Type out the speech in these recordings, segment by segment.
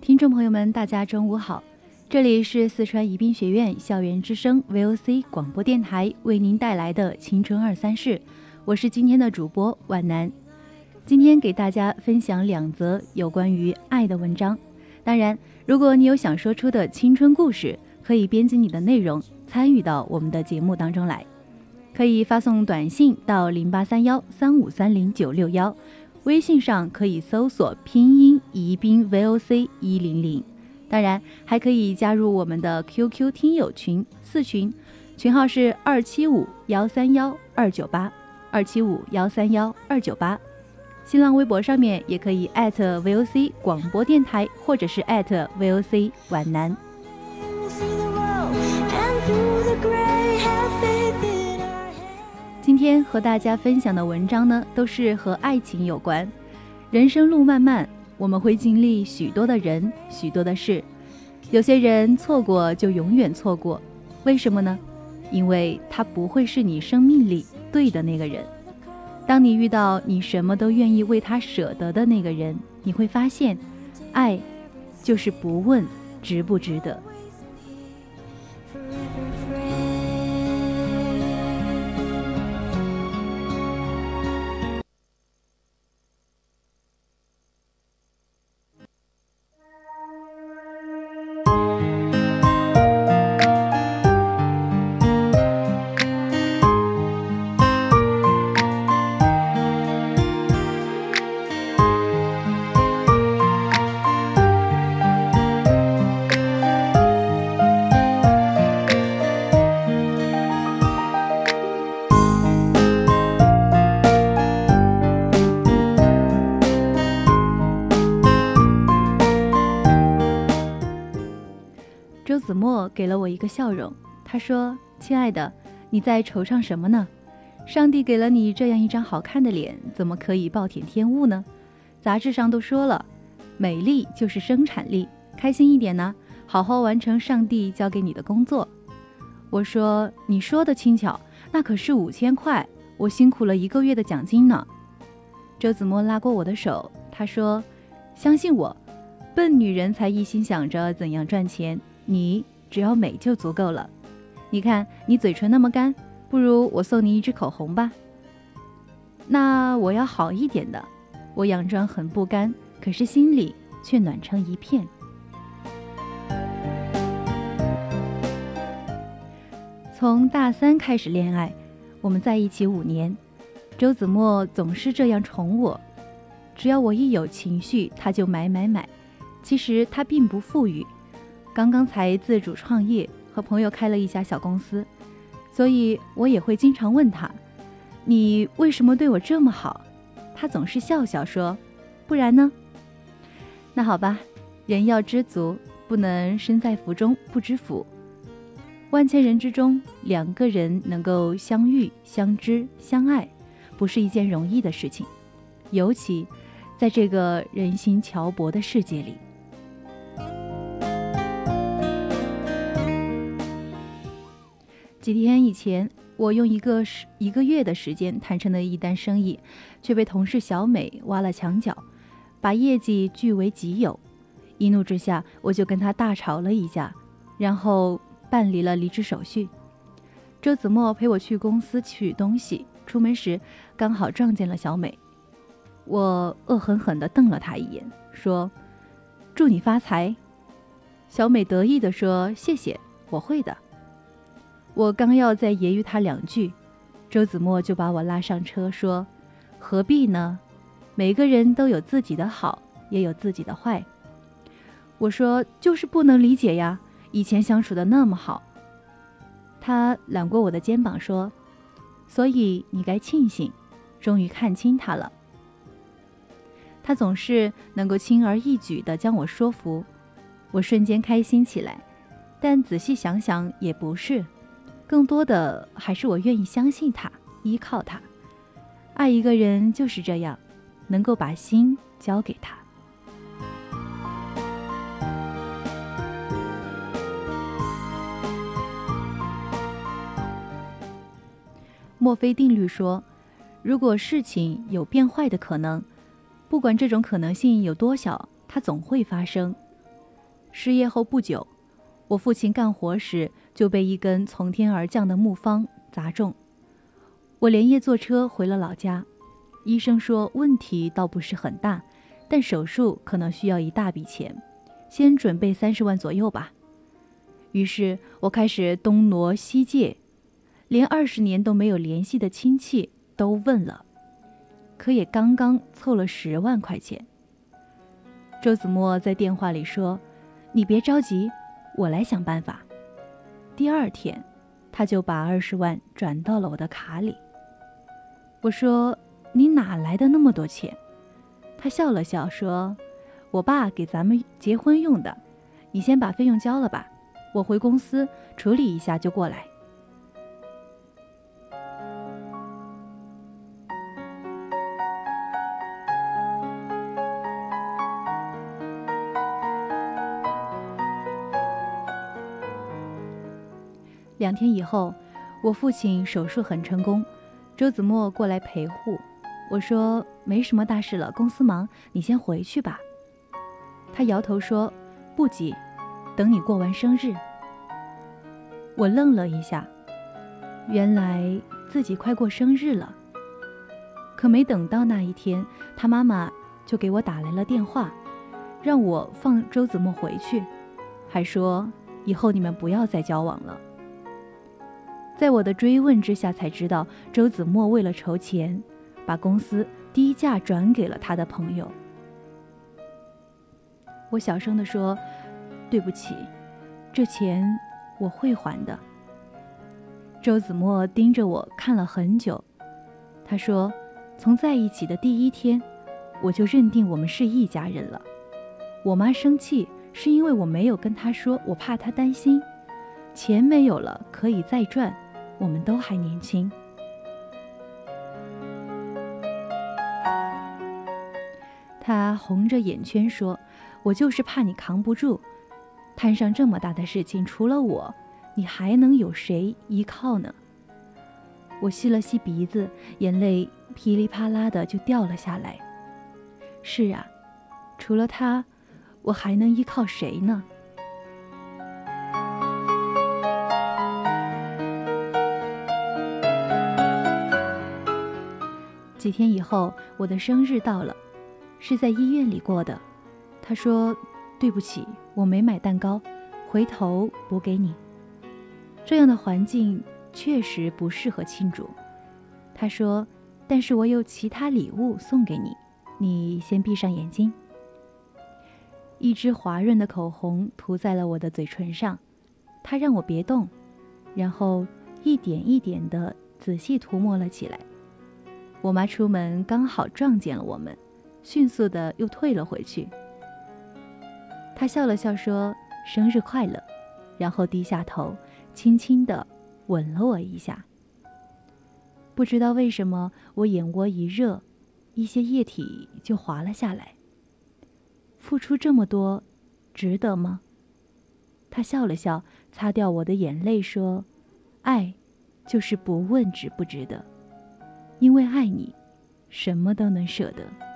听众朋友们，大家中午好，这里是四川宜宾学院校园之声 VOC 广播电台为您带来的青春二三事，我是今天的主播万南。今天给大家分享两则有关于爱的文章。当然，如果你有想说出的青春故事，可以编辑你的内容参与到我们的节目当中来，可以发送短信到零八三幺三五三零九六幺，微信上可以搜索拼音宜宾 VOC 一零零。当然，还可以加入我们的 QQ 听友群四群，群号是二七五幺三幺二九八二七五幺三幺二九八。新浪微博上面也可以艾特 VOC 广播电台，或者是艾特 VOC 皖南。今天和大家分享的文章呢，都是和爱情有关。人生路漫漫，我们会经历许多的人，许多的事。有些人错过就永远错过，为什么呢？因为他不会是你生命里对的那个人。当你遇到你什么都愿意为他舍得的那个人，你会发现，爱就是不问值不值得。给了我一个笑容，他说：“亲爱的，你在惆怅什么呢？上帝给了你这样一张好看的脸，怎么可以暴殄天物呢？杂志上都说了，美丽就是生产力，开心一点呢，好好完成上帝交给你的工作。”我说：“你说的轻巧，那可是五千块，我辛苦了一个月的奖金呢。”周子墨拉过我的手，他说：“相信我，笨女人才一心想着怎样赚钱。”你只要美就足够了。你看你嘴唇那么干，不如我送你一支口红吧。那我要好一点的。我佯装很不甘，可是心里却暖成一片。从大三开始恋爱，我们在一起五年。周子墨总是这样宠我，只要我一有情绪，他就买买买。其实他并不富裕。刚刚才自主创业，和朋友开了一家小公司，所以我也会经常问他：“你为什么对我这么好？”他总是笑笑说：“不然呢？”那好吧，人要知足，不能身在福中不知福。万千人之中，两个人能够相遇、相知、相爱，不是一件容易的事情，尤其在这个人心桥薄的世界里。几天以前，我用一个时一个月的时间谈成了一单生意，却被同事小美挖了墙角，把业绩据为己有。一怒之下，我就跟她大吵了一架，然后办理了离职手续。周子墨陪我去公司取东西，出门时刚好撞见了小美。我恶狠狠地瞪了她一眼，说：“祝你发财。”小美得意地说：“谢谢，我会的。”我刚要再揶揄他两句，周子墨就把我拉上车，说：“何必呢？每个人都有自己的好，也有自己的坏。”我说：“就是不能理解呀，以前相处的那么好。”他揽过我的肩膀说：“所以你该庆幸，终于看清他了。”他总是能够轻而易举地将我说服，我瞬间开心起来。但仔细想想也不是，更多的还是我愿意相信他，依靠他。爱一个人就是这样，能够把心交给他。墨菲定律说，如果事情有变坏的可能。不管这种可能性有多小，它总会发生。失业后不久，我父亲干活时就被一根从天而降的木方砸中，我连夜坐车回了老家。医生说问题倒不是很大，但手术可能需要一大笔钱，先准备三十万左右吧。于是我开始东挪西借，连二十年都没有联系的亲戚都问了。可也刚刚凑了十万块钱。周子墨在电话里说：“你别着急，我来想办法。”第二天，他就把二十万转到了我的卡里。我说：“你哪来的那么多钱？”他笑了笑说：“我爸给咱们结婚用的，你先把费用交了吧，我回公司处理一下就过来。”两天以后，我父亲手术很成功，周子墨过来陪护。我说没什么大事了，公司忙，你先回去吧。他摇头说不急，等你过完生日。我愣了一下，原来自己快过生日了。可没等到那一天，他妈妈就给我打来了电话，让我放周子墨回去，还说以后你们不要再交往了。在我的追问之下，才知道周子墨为了筹钱，把公司低价转给了他的朋友。我小声地说：“对不起，这钱我会还的。”周子墨盯着我看了很久，他说：“从在一起的第一天，我就认定我们是一家人了。我妈生气是因为我没有跟她说，我怕她担心。钱没有了，可以再赚。”我们都还年轻，他红着眼圈说：“我就是怕你扛不住，摊上这么大的事情，除了我，你还能有谁依靠呢？”我吸了吸鼻子，眼泪噼里啪啦的就掉了下来。是啊，除了他，我还能依靠谁呢？几天以后，我的生日到了，是在医院里过的。他说：“对不起，我没买蛋糕，回头补给你。”这样的环境确实不适合庆祝。他说：“但是我有其他礼物送给你，你先闭上眼睛。”一支滑润的口红涂在了我的嘴唇上，他让我别动，然后一点一点地仔细涂抹了起来。我妈出门刚好撞见了我们，迅速的又退了回去。她笑了笑说：“生日快乐。”然后低下头，轻轻的吻了我一下。不知道为什么，我眼窝一热，一些液体就滑了下来。付出这么多，值得吗？她笑了笑，擦掉我的眼泪说：“爱，就是不问值不值得。”因为爱你，什么都能舍得。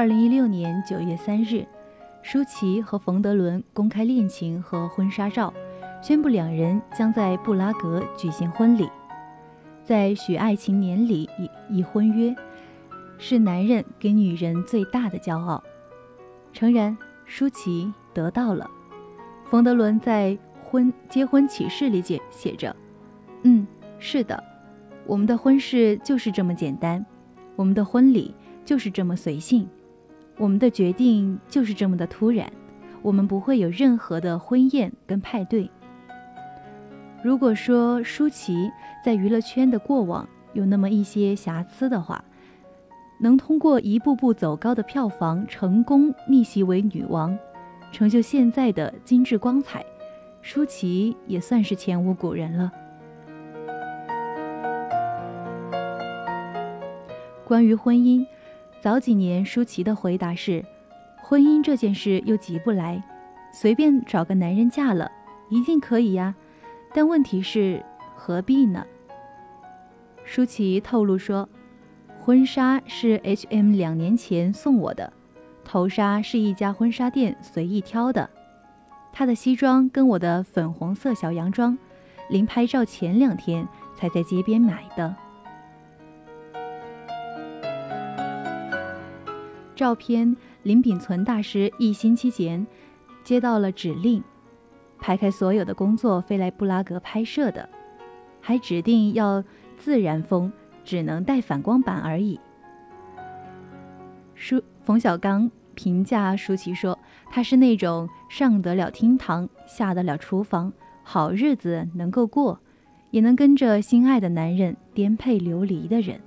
二零一六年九月三日，舒淇和冯德伦公开恋情和婚纱照，宣布两人将在布拉格举行婚礼。在许爱情年里已已婚约，是男人给女人最大的骄傲。诚然，舒淇得到了。冯德伦在婚结婚启事里写写着：“嗯，是的，我们的婚事就是这么简单，我们的婚礼就是这么随性。”我们的决定就是这么的突然，我们不会有任何的婚宴跟派对。如果说舒淇在娱乐圈的过往有那么一些瑕疵的话，能通过一步步走高的票房成功逆袭为女王，成就现在的精致光彩，舒淇也算是前无古人了。关于婚姻。早几年，舒淇的回答是：“婚姻这件事又急不来，随便找个男人嫁了，一定可以呀。但问题是，何必呢？”舒淇透露说：“婚纱是 H&M 两年前送我的，头纱是一家婚纱店随意挑的，她的西装跟我的粉红色小洋装，临拍照前两天才在街边买的。”照片，林秉存大师一星期前接到了指令，排开所有的工作飞来布拉格拍摄的，还指定要自然风，只能带反光板而已。舒冯小刚评价舒淇说：“她是那种上得了厅堂，下得了厨房，好日子能够过，也能跟着心爱的男人颠沛流离的人。”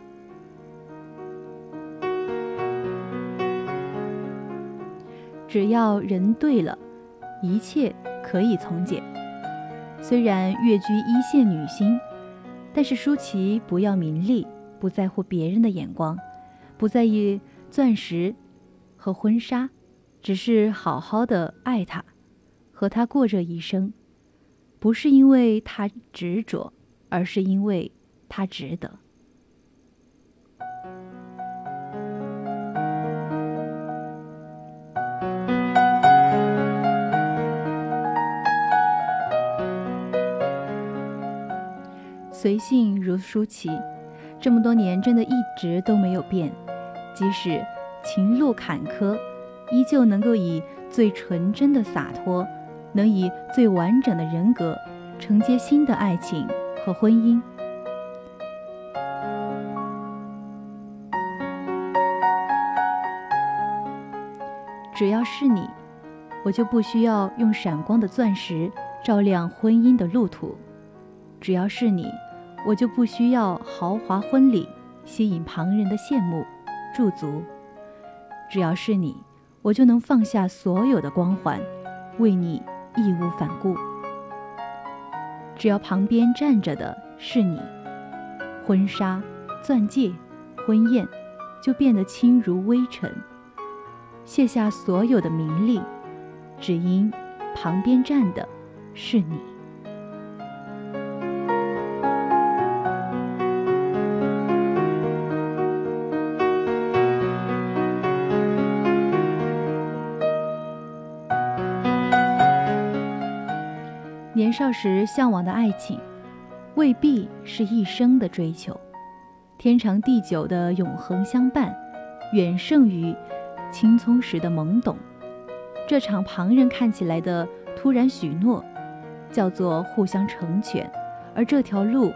只要人对了，一切可以从简。虽然跃居一线女星，但是舒淇不要名利，不在乎别人的眼光，不在意钻石和婚纱，只是好好的爱他，和他过这一生。不是因为他执着，而是因为他值得。随性如舒淇，这么多年真的一直都没有变。即使情路坎坷，依旧能够以最纯真的洒脱，能以最完整的人格承接新的爱情和婚姻。只要是你，我就不需要用闪光的钻石照亮婚姻的路途。只要是你。我就不需要豪华婚礼吸引旁人的羡慕驻足，只要是你，我就能放下所有的光环，为你义无反顾。只要旁边站着的是你，婚纱、钻戒、婚宴就变得轻如微尘，卸下所有的名利，只因旁边站的是你。少时向往的爱情，未必是一生的追求。天长地久的永恒相伴，远胜于青葱时的懵懂。这场旁人看起来的突然许诺，叫做互相成全。而这条路，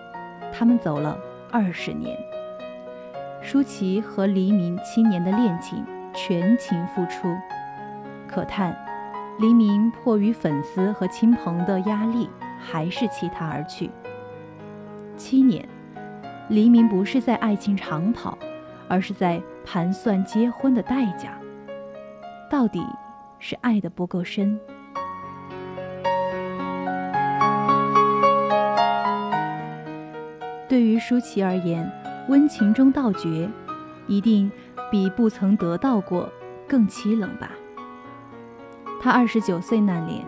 他们走了二十年。舒淇和黎明七年的恋情，全情付出，可叹。黎明迫于粉丝和亲朋的压力，还是弃他而去。七年，黎明不是在爱情长跑，而是在盘算结婚的代价。到底是爱的不够深。对于舒淇而言，温情中道绝，一定比不曾得到过更凄冷吧。他二十九岁那年，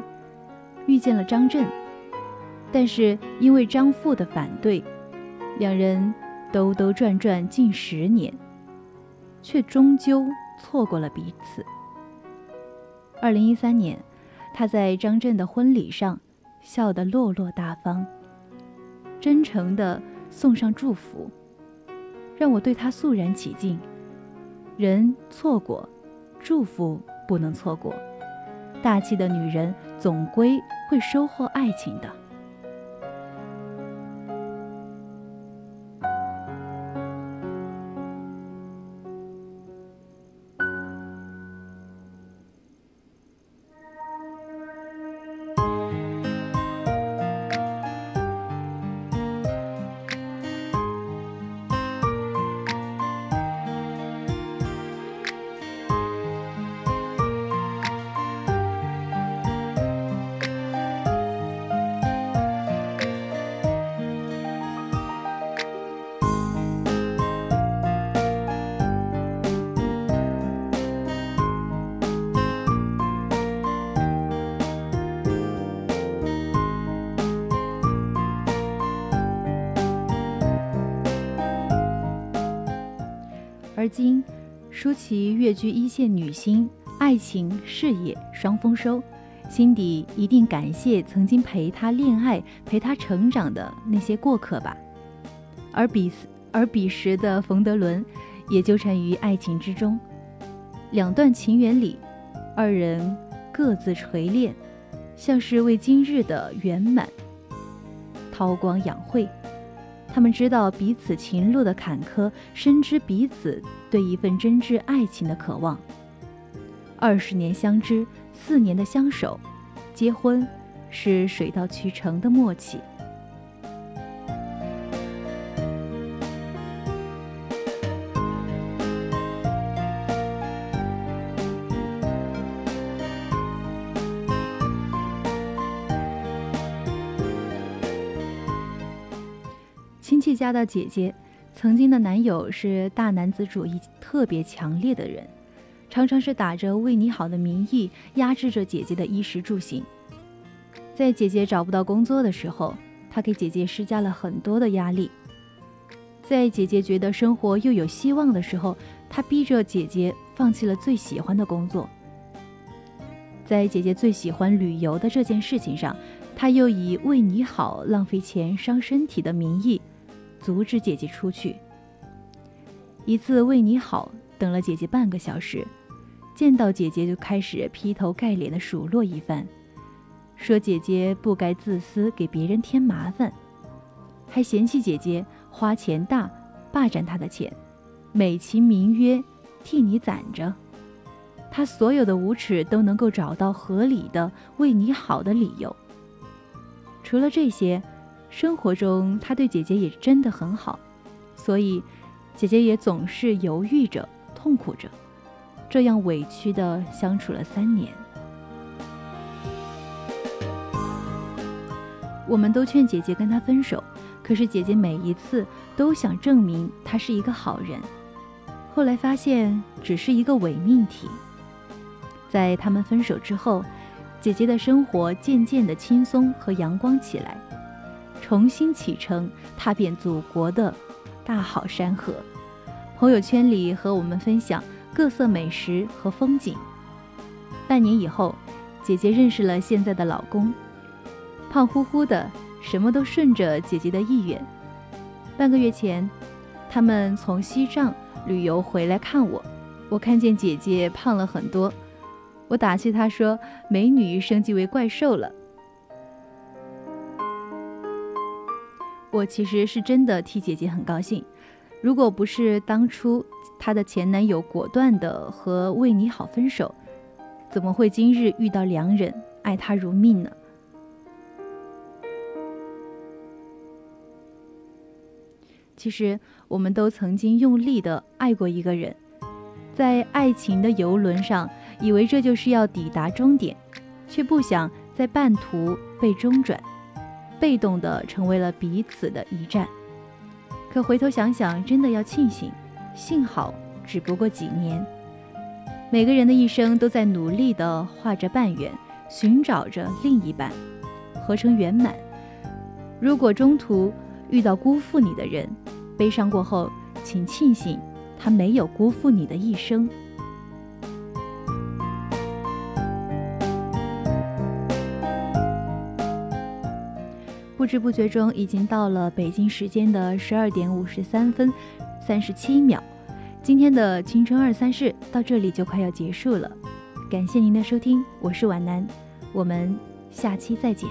遇见了张震，但是因为张父的反对，两人兜兜转转近十年，却终究错过了彼此。二零一三年，他在张震的婚礼上笑得落落大方，真诚地送上祝福，让我对他肃然起敬。人错过，祝福不能错过。大气的女人总归会收获爱情的。今，舒淇跃居一线女星，爱情事业双丰收，心底一定感谢曾经陪她恋爱、陪她成长的那些过客吧。而彼而彼时的冯德伦，也纠缠于爱情之中。两段情缘里，二人各自锤炼，像是为今日的圆满韬光养晦。他们知道彼此情路的坎坷，深知彼此对一份真挚爱情的渴望。二十年相知，四年的相守，结婚是水到渠成的默契。亲戚家的姐姐，曾经的男友是大男子主义特别强烈的人，常常是打着为你好的名义压制着姐姐的衣食住行。在姐姐找不到工作的时候，他给姐姐施加了很多的压力；在姐姐觉得生活又有希望的时候，他逼着姐姐放弃了最喜欢的工作；在姐姐最喜欢旅游的这件事情上，他又以为你好、浪费钱、伤身体的名义。阻止姐姐出去。一次为你好，等了姐姐半个小时，见到姐姐就开始劈头盖脸的数落一番，说姐姐不该自私，给别人添麻烦，还嫌弃姐姐花钱大，霸占她的钱，美其名曰替你攒着。他所有的无耻都能够找到合理的为你好的理由。除了这些。生活中，他对姐姐也真的很好，所以姐姐也总是犹豫着、痛苦着，这样委屈的相处了三年。我们都劝姐姐跟他分手，可是姐姐每一次都想证明他是一个好人。后来发现只是一个伪命题。在他们分手之后，姐姐的生活渐渐的轻松和阳光起来。重新启程，踏遍祖国的大好山河，朋友圈里和我们分享各色美食和风景。半年以后，姐姐认识了现在的老公，胖乎乎的，什么都顺着姐姐的意愿。半个月前，他们从西藏旅游回来看我，我看见姐姐胖了很多，我打趣她说：“美女升级为怪兽了。”我其实是真的替姐姐很高兴，如果不是当初她的前男友果断的和为你好分手，怎么会今日遇到良人爱她如命呢？其实我们都曾经用力的爱过一个人，在爱情的游轮上，以为这就是要抵达终点，却不想在半途被中转。被动的成为了彼此的一战，可回头想想，真的要庆幸，幸好只不过几年。每个人的一生都在努力的画着半圆，寻找着另一半，合成圆满。如果中途遇到辜负你的人，悲伤过后，请庆幸他没有辜负你的一生。不知不觉中已经到了北京时间的十二点五十三分三十七秒。今天的青春二三事到这里就快要结束了，感谢您的收听，我是皖南，我们下期再见。